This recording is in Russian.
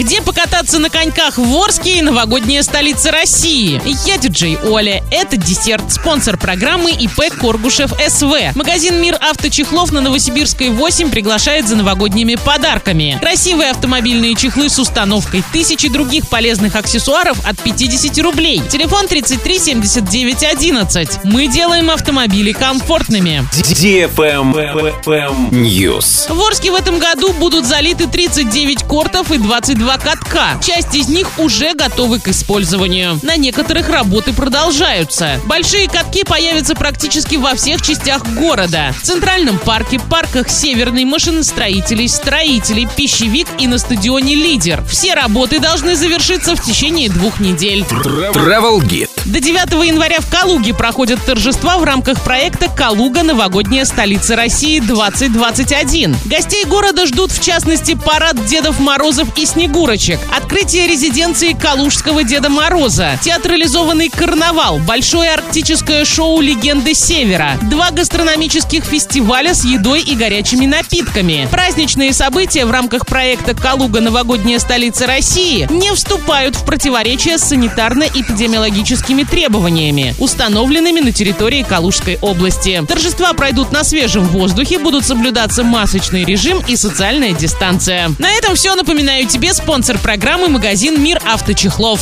Где покататься на коньках в Орске и новогодняя столица России? Я диджей Оля. Это десерт. Спонсор программы ИП Коргушев СВ. Магазин «Мир авточехлов» на Новосибирской 8 приглашает за новогодними подарками. Красивые автомобильные чехлы с установкой, тысячи других полезных аксессуаров от 50 рублей. Телефон 33 79 11. Мы делаем автомобили комфортными. News. В Орске в этом году будут залиты 39 кортов и 22 катка. Часть из них уже готовы к использованию. На некоторых работы продолжаются. Большие катки появятся практически во всех частях города. В Центральном парке, парках Северный, машиностроителей, строителей, пищевик и на стадионе «Лидер». Все работы должны завершиться в течение двух недель. Travel Guide. До 9 января в Калуге проходят торжества в рамках проекта «Калуга. Новогодняя столица России-2021». Гостей города ждут в частности парад Дедов Морозов и Снегурочек, открытие резиденции Калужского Деда Мороза, театрализованный карнавал, большое арктическое шоу «Легенды Севера», два гастрономических фестиваля с едой и горячими напитками. Праздничные события в рамках проекта «Калуга. Новогодняя столица России» не вступают в противоречие с санитарно-эпидемиологическими требованиями, установленными на территории Калужской области. Торжества пройдут на свежем воздухе, будут соблюдаться масочный режим и социальная дистанция. На этом все. Напоминаю тебе спонсор программы магазин «Мир авточехлов».